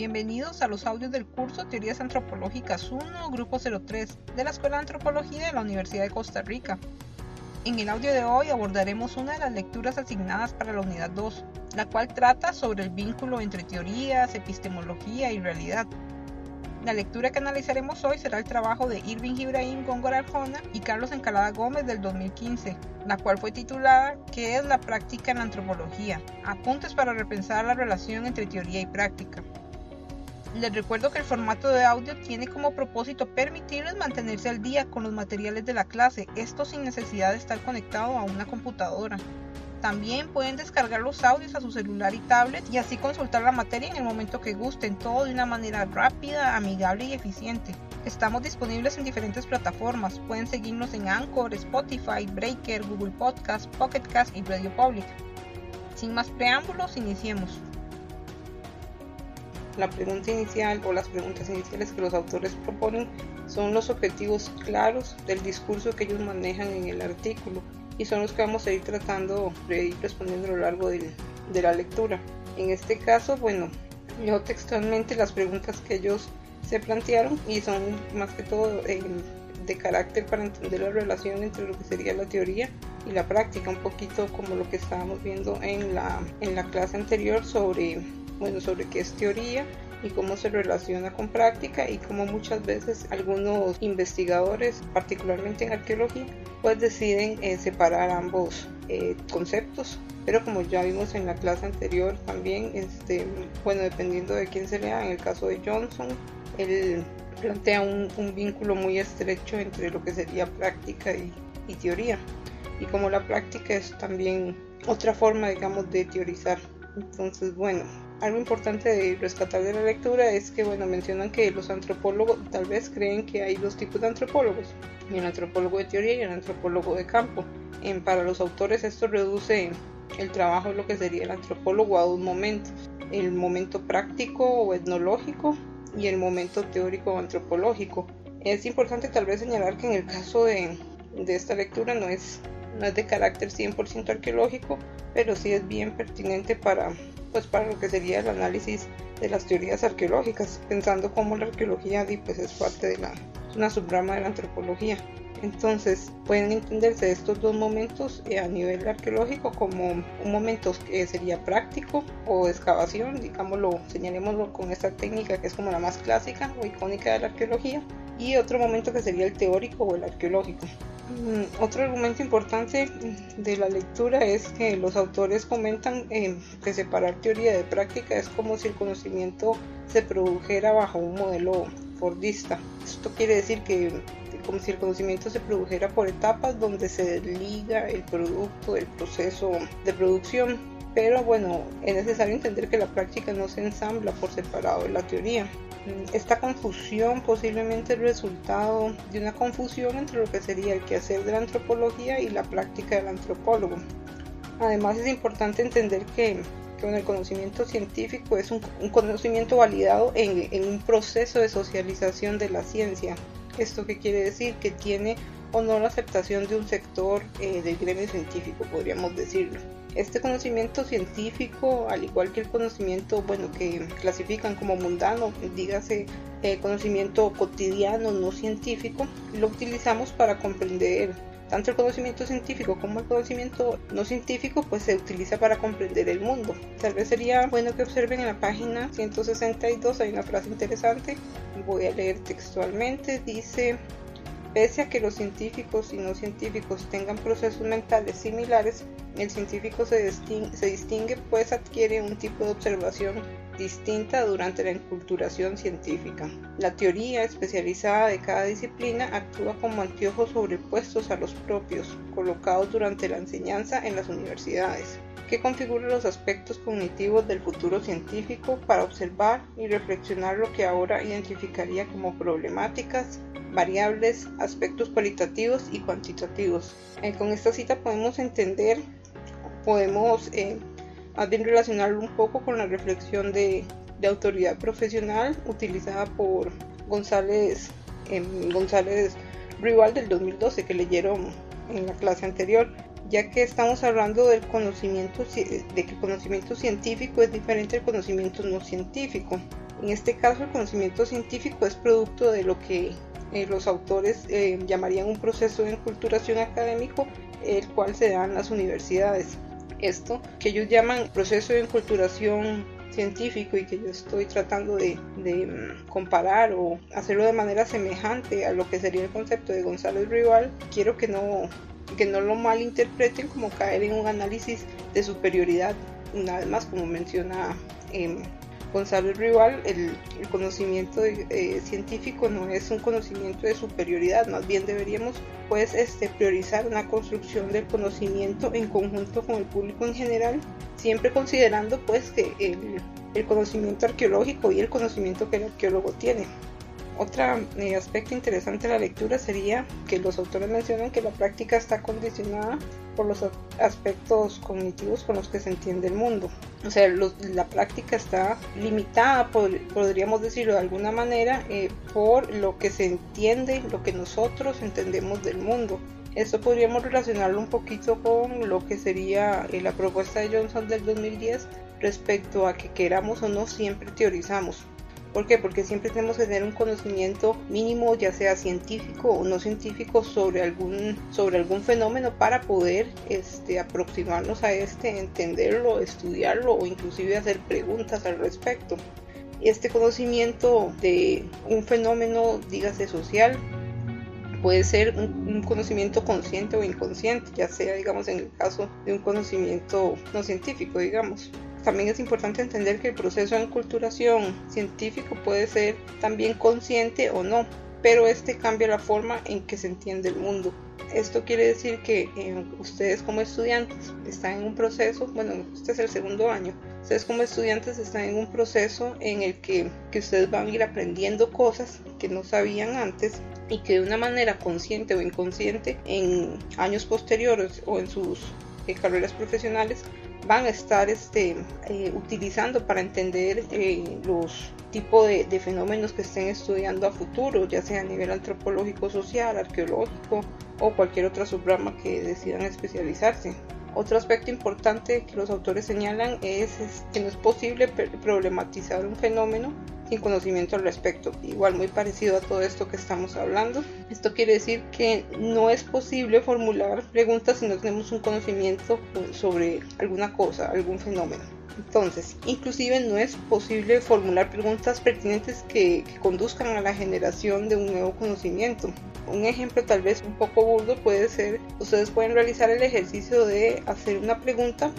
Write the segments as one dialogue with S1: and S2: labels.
S1: Bienvenidos a los audios del curso Teorías Antropológicas 1, Grupo 03, de la Escuela de Antropología de la Universidad de Costa Rica. En el audio de hoy abordaremos una de las lecturas asignadas para la unidad 2, la cual trata sobre el vínculo entre teorías, epistemología y realidad. La lectura que analizaremos hoy será el trabajo de Irving Ibrahim Góngora Arjona y Carlos Encalada Gómez del 2015, la cual fue titulada ¿Qué es la práctica en la antropología? Apuntes para repensar la relación entre teoría y práctica. Les recuerdo que el formato de audio tiene como propósito permitirles mantenerse al día con los materiales de la clase, esto sin necesidad de estar conectado a una computadora. También pueden descargar los audios a su celular y tablet y así consultar la materia en el momento que gusten, todo de una manera rápida, amigable y eficiente. Estamos disponibles en diferentes plataformas. Pueden seguirnos en Anchor, Spotify, Breaker, Google Podcast, Pocket Cast y Radio Public. Sin más preámbulos, iniciemos. La pregunta inicial o las preguntas iniciales que los autores proponen son los objetivos claros del discurso que ellos manejan en el artículo y son los que vamos a ir tratando de ir respondiendo a lo largo de, la lectura. En este caso, bueno, yo textualmente las preguntas que ellos se plantearon y son más que todo eh, de carácter para entender la relación entre lo que sería la teoría y la práctica, un poquito como lo que estábamos viendo en la, en la clase anterior sobre, bueno, sobre qué es teoría y cómo se relaciona con práctica y cómo muchas veces algunos investigadores, particularmente en arqueología, pues deciden eh, separar ambos eh, conceptos. Pero como ya vimos en la clase anterior también, este, bueno, dependiendo de quién se lea, en el caso de Johnson, él plantea un, vínculo muy estrecho entre lo que sería práctica y, y teoría. Y como la práctica es también otra forma, digamos, de teorizar. Entonces, bueno, algo importante de rescatar de la lectura es que, bueno, mencionan que los antropólogos tal vez creen que hay dos tipos de antropólogos, el antropólogo de teoría y el antropólogo de campo. En, para los autores esto reduce el trabajo de lo que sería el antropólogo a dos momentos, el momento práctico o etnológico y el momento teórico o antropológico. Es importante tal vez señalar que en el caso de, de esta lectura no es, no es de carácter 100% arqueológico, pero sí es bien pertinente para pues para lo que sería el análisis de las teorías arqueológicas, pensando cómo la arqueología pues, es parte de la, una subrama de la antropología. Entonces pueden entenderse estos dos momentos eh, a nivel arqueológico como un momento que sería práctico o excavación, digámoslo, señalémoslo con esta técnica que es como la más clásica o icónica de la arqueología, y otro momento que sería el teórico o el arqueológico. Mm, otro argumento importante de la lectura es que los autores comentan eh, que separar teoría de práctica es como si el conocimiento se produjera bajo un modelo fordista. Esto quiere decir que como si el conocimiento se produjera por etapas donde se desliga el producto del proceso de producción. Pero bueno, es necesario entender que la práctica no se ensambla por separado de la teoría. Esta confusión posiblemente es resultado de una confusión entre lo que sería el quehacer de la antropología y la práctica del antropólogo. Además es importante entender que, el conocimiento científico es un, conocimiento validado en, un proceso de socialización de la ciencia. ¿Esto qué quiere decir? Que tiene o no la aceptación de un sector eh, del gremio científico, podríamos decirlo. Este conocimiento científico, al igual que el conocimiento, bueno, que clasifican como mundano, dígase eh, conocimiento cotidiano, no científico, lo utilizamos para comprender tanto el conocimiento científico como el conocimiento no científico, pues se utiliza para comprender el mundo. Tal vez sería bueno que observen en la página 162, hay una frase interesante, voy a leer textualmente, dice Pese a que los científicos y no científicos tengan procesos mentales similares, el científico se distingue, pues adquiere un tipo de observación distinta durante la enculturación científica. La teoría especializada de cada disciplina actúa como anteojos sobrepuestos a los propios, colocados durante la enseñanza en las universidades, que configura los aspectos cognitivos del futuro científico para observar y reflexionar lo que ahora identificaría como problemáticas variables, aspectos cualitativos y cuantitativos. Eh, con esta cita podemos entender, podemos eh, relacionarlo un poco con la reflexión de, autoridad profesional utilizada por González, eh, González Rival del 2012 que leyeron en la clase anterior. ya que estamos hablando del conocimiento, de que el conocimiento científico es diferente al conocimiento no científico. En este caso, el conocimiento científico es producto de lo que eh, los autores eh, llamarían un proceso de enculturación académico, el cual se da en las universidades. Esto que ellos llaman proceso de enculturación científico y que yo estoy tratando de, mm, comparar o hacerlo de manera semejante a lo que sería el concepto de González Rival, quiero que no, que no lo malinterpreten como caer en un análisis de superioridad, una vez más como menciona eh, Gonzalo Rival, el, conocimiento eh, científico no es un conocimiento de superioridad, más bien deberíamos pues este, priorizar una construcción del conocimiento en conjunto con el público en general, siempre considerando pues que el, el conocimiento arqueológico y el conocimiento que el arqueólogo tiene. Otro eh, aspecto interesante de la lectura sería que los autores mencionan que la práctica está condicionada por los aspectos cognitivos con los que se entiende el mundo. O sea, la práctica está limitada, podríamos decirlo de alguna manera, eh, por lo que se entiende, lo que nosotros entendemos del mundo. Esto podríamos relacionarlo un poquito con lo que sería eh, la propuesta de Johnson del 2010 respecto a que queramos o no siempre teorizamos. ¿Por qué? Porque siempre tenemos que tener un conocimiento mínimo, ya sea científico o no científico, sobre algún, sobre algún fenómeno para poder este, aproximarnos a este, entenderlo, estudiarlo o inclusive hacer preguntas al respecto. Este conocimiento de un fenómeno, dígase social, puede ser un, conocimiento consciente o inconsciente, ya sea, digamos, en el caso de un conocimiento no científico, digamos. También es importante entender que el proceso de enculturación científico puede ser también consciente o no, pero este cambia la forma en que se entiende el mundo. Esto quiere decir que eh, ustedes como estudiantes están en un proceso, bueno, este es el segundo año, ustedes como estudiantes están en un proceso en el que, que ustedes van a ir aprendiendo cosas que no sabían antes y que de una manera consciente o inconsciente en años posteriores o en sus eh, carreras profesionales van a estar este, eh, utilizando para entender eh, los tipos de, de, fenómenos que estén estudiando a futuro, ya sea a nivel antropológico, social, arqueológico o cualquier otra subrama que decidan especializarse. Otro aspecto importante que los autores señalan es, que no es posible problematizar un fenómeno sin conocimiento al respecto. Igual muy parecido a todo esto que estamos hablando. Esto quiere decir que no es posible formular preguntas si no tenemos un conocimiento sobre alguna cosa, algún fenómeno. Entonces, inclusive no es posible formular preguntas pertinentes que, que, conduzcan a la generación de un nuevo conocimiento. Un ejemplo tal vez un poco burdo puede ser, ustedes pueden realizar el ejercicio de hacer una pregunta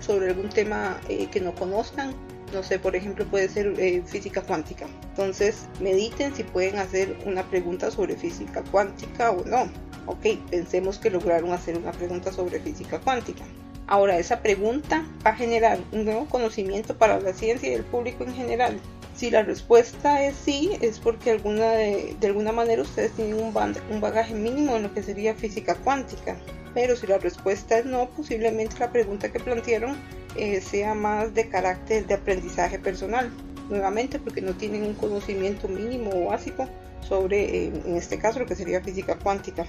S1: sobre algún tema eh, que no conozcan. No sé, por ejemplo, puede ser eh, física cuántica. Entonces, mediten si pueden hacer una pregunta sobre física cuántica o no. Ok, pensemos que lograron hacer una pregunta sobre física cuántica. Ahora, esa pregunta va a generar un nuevo conocimiento para la ciencia y el público en general. Si la respuesta es sí, es porque alguna de, alguna manera ustedes tienen un, un bagaje mínimo en lo que sería física cuántica. Pero si la respuesta es no, posiblemente la pregunta que plantearon eh, sea más de carácter de aprendizaje personal. Nuevamente porque no tienen un conocimiento mínimo o básico sobre, eh, en este caso, lo que sería física cuántica.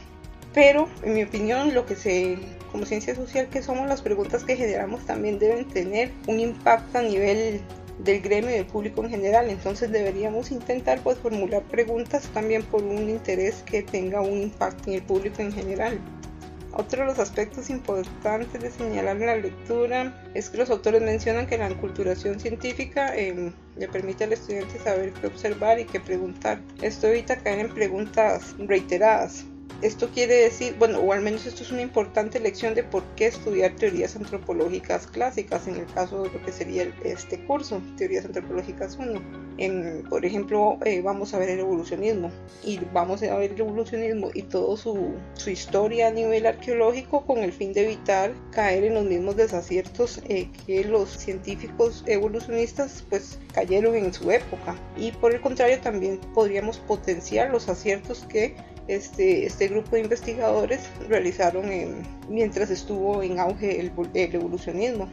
S1: Pero, en mi opinión, lo que se, como ciencia social que somos, las preguntas que generamos también deben tener un impacto a nivel del gremio y del público en general. Entonces deberíamos intentar pues formular preguntas también por un interés que tenga un impacto en el público en general. Otro de los aspectos importantes de señalar en la lectura es que los autores mencionan que la enculturación científica em, le permite al estudiante saber qué observar y qué preguntar. Esto evita caer en preguntas reiteradas. Esto quiere decir, bueno, o al menos esto es una importante lección de por qué estudiar teorías antropológicas clásicas en el caso de lo que sería este curso, Teorías Antropológicas 1. por ejemplo, eh, vamos a ver el evolucionismo y vamos a ver el evolucionismo y toda su, su, historia a nivel arqueológico con el fin de evitar caer en los mismos desaciertos eh, que los científicos evolucionistas pues cayeron en su época. Y por el contrario también podríamos potenciar los aciertos que este, este grupo de investigadores realizaron mientras estuvo en auge el, evolucionismo.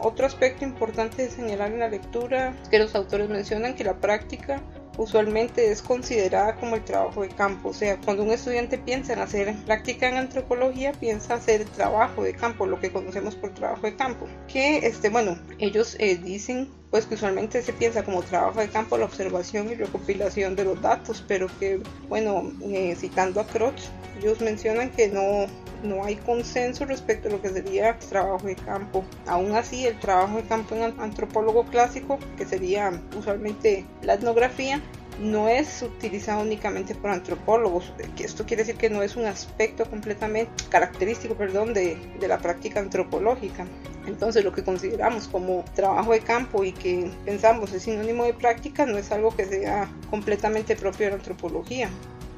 S1: Otro aspecto importante de señalar en la lectura es que los autores mencionan que la práctica usualmente es considerada como el trabajo de campo. O sea, cuando un estudiante piensa en hacer práctica en antropología, piensa hacer trabajo de campo, lo que conocemos por trabajo de campo. Que, este, bueno, ellos eh, dicen pues que usualmente se piensa como trabajo de campo la observación y recopilación de los datos, pero que, bueno, eh, citando a Crotch, ellos mencionan que no, no hay consenso respecto a lo que sería trabajo de campo. Aún así, el trabajo de campo en antropólogo clásico, que sería usualmente la etnografía, no es utilizado únicamente por antropólogos, esto quiere decir que no es un aspecto completamente característico, perdón, de, de la práctica antropológica. Entonces lo que consideramos como trabajo de campo y que pensamos es sinónimo de práctica no es algo que sea completamente propio de la antropología.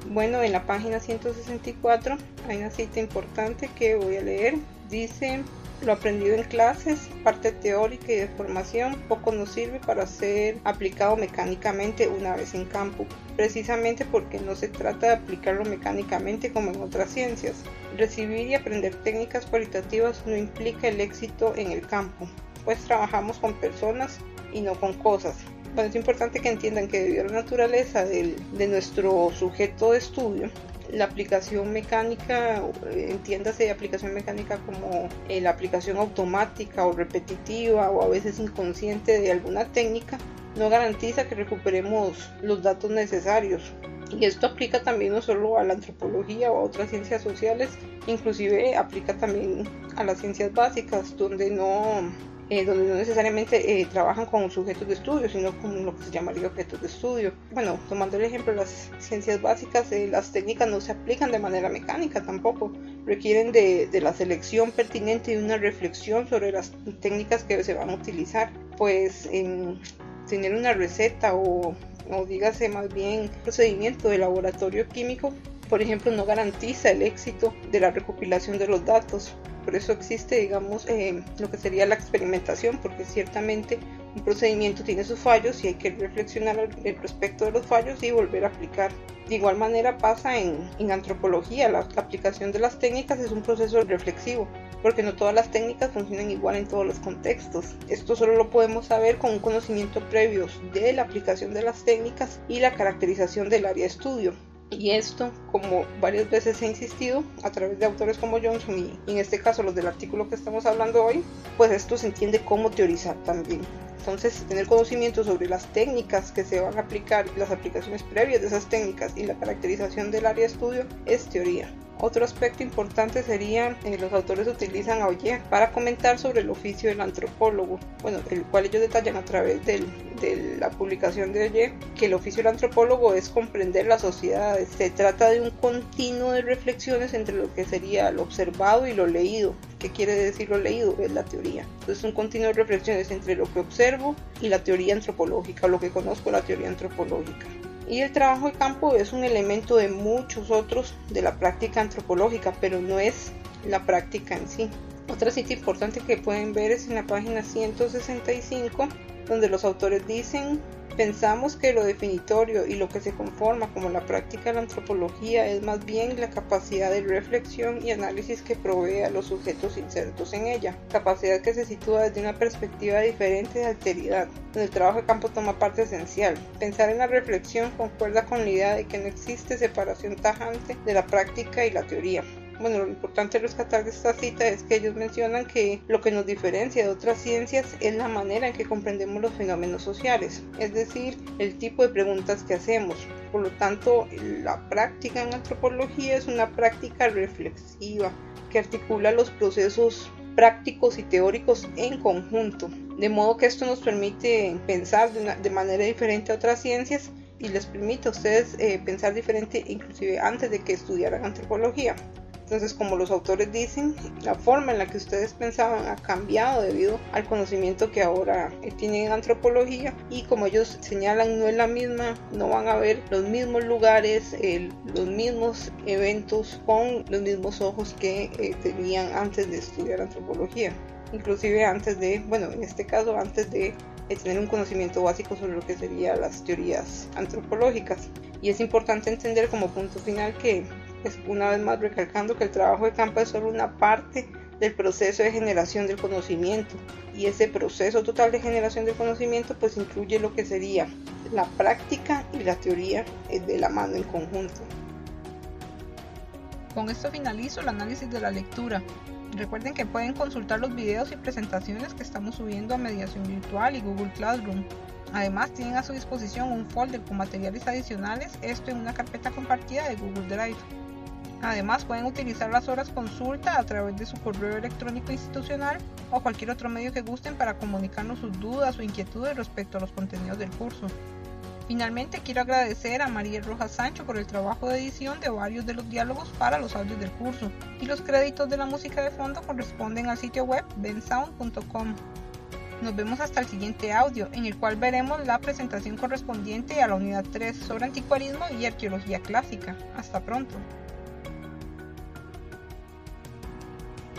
S1: Bueno, en la página 164 hay una cita importante que voy a leer. Dice, lo aprendido en clases, parte teórica y de formación, poco nos sirve para ser aplicado mecánicamente una vez en campo, precisamente porque no se trata de aplicarlo mecánicamente como en otras ciencias. Recibir y aprender técnicas cualitativas no implica el éxito en el campo, pues trabajamos con personas y no con cosas. Bueno, es importante que entiendan que debido a la naturaleza de nuestro sujeto de estudio, la aplicación mecánica, entiéndase de aplicación mecánica como eh, la aplicación automática o repetitiva o a veces inconsciente de alguna técnica, no garantiza que recuperemos los datos necesarios. Y esto aplica también no solo a la antropología o a otras ciencias sociales, inclusive aplica también a las ciencias básicas, donde no eh, donde no necesariamente eh, trabajan con sujetos de estudio, sino con lo que se llamaría objetos de estudio. Bueno, tomando el ejemplo las ciencias básicas, eh, las técnicas no se aplican de manera mecánica tampoco, requieren de, de, la selección pertinente y una reflexión sobre las técnicas que se van a utilizar. Pues en tener una receta o, o dígase más bien procedimiento de laboratorio químico por ejemplo, no garantiza el éxito de la recopilación de los datos. Por eso existe, digamos, eh, lo que sería la experimentación, porque ciertamente un procedimiento tiene sus fallos y hay que reflexionar al respecto de los fallos y volver a aplicar. De igual manera pasa en, en antropología, la, la, aplicación de las técnicas es un proceso reflexivo, porque no todas las técnicas funcionan igual en todos los contextos. Esto solo lo podemos saber con un conocimiento previo de la aplicación de las técnicas y la caracterización del área de estudio. Y esto, como varias veces he insistido, a través de autores como Johnson y, en este caso los del artículo que estamos hablando hoy, pues esto se entiende como teorizar también. Entonces, tener conocimiento sobre las técnicas que se van a aplicar, las aplicaciones previas de esas técnicas y la caracterización del área de estudio es teoría. Otro aspecto importante sería que eh, los autores utilizan a Oye para comentar sobre el oficio del antropólogo, bueno, el cual ellos detallan a través de la publicación de Oye que el oficio del antropólogo es comprender la sociedad. Se trata de un continuo de reflexiones entre lo que sería lo observado y lo leído. ¿Qué quiere decir lo leído? Es la teoría. Entonces, un continuo de reflexiones entre lo que observo y la teoría antropológica, lo que conozco la teoría antropológica. Y el trabajo de campo es un elemento de muchos otros de la práctica antropológica, pero no es la práctica en sí. Otra cita importante que pueden ver es en la página 165, donde los autores dicen Pensamos que lo definitorio y lo que se conforma como la práctica de la antropología es más bien la capacidad de reflexión y análisis que provee a los sujetos insertos en ella, capacidad que se sitúa desde una perspectiva diferente de alteridad, donde el trabajo de campo toma parte esencial. Pensar en la reflexión concuerda con la idea de que no existe separación tajante de la práctica y la teoría bueno, lo importante rescatar de esta cita es que ellos mencionan que lo que nos diferencia de otras ciencias es la manera en que comprendemos los fenómenos sociales, es decir, el tipo de preguntas que hacemos. Por lo tanto, la práctica en antropología es una práctica reflexiva que articula los procesos prácticos y teóricos en conjunto, de modo que esto nos permite pensar de, manera diferente a otras ciencias y les permite a ustedes eh, pensar diferente inclusive antes de que estudiaran antropología. Entonces, como los autores dicen, la forma en la que ustedes pensaban ha cambiado debido al conocimiento que ahora tienen en antropología y como ellos señalan no es la misma, no van a ver los mismos lugares, los mismos eventos con los mismos ojos que eh, tenían antes de estudiar antropología. Inclusive antes de, bueno, en este caso antes de tener un conocimiento básico sobre lo que serían las teorías antropológicas. Y es importante entender como punto final que una vez más recalcando que el trabajo de campo es solo una parte del proceso de generación del conocimiento. Y ese proceso total de generación del conocimiento pues incluye lo que sería la práctica y la teoría de la mano en conjunto.
S2: Con esto finalizo el análisis de la lectura. Recuerden que pueden consultar los videos y presentaciones que estamos subiendo a Mediación Virtual y Google Classroom. Además tienen a su disposición un folder con materiales adicionales, esto en una carpeta compartida de Google Drive. Además pueden utilizar las horas consulta a través de su correo electrónico institucional o cualquier otro medio que gusten para comunicarnos sus dudas o inquietudes respecto a los contenidos del curso. Finalmente quiero agradecer a María Rojas Sancho por el trabajo de edición de varios de los diálogos para los audios del curso y los créditos de la música de fondo corresponden al sitio web bensound.com. Nos vemos hasta el siguiente audio en el cual veremos la presentación correspondiente a la unidad 3 sobre anticuarismo y arqueología clásica. Hasta pronto.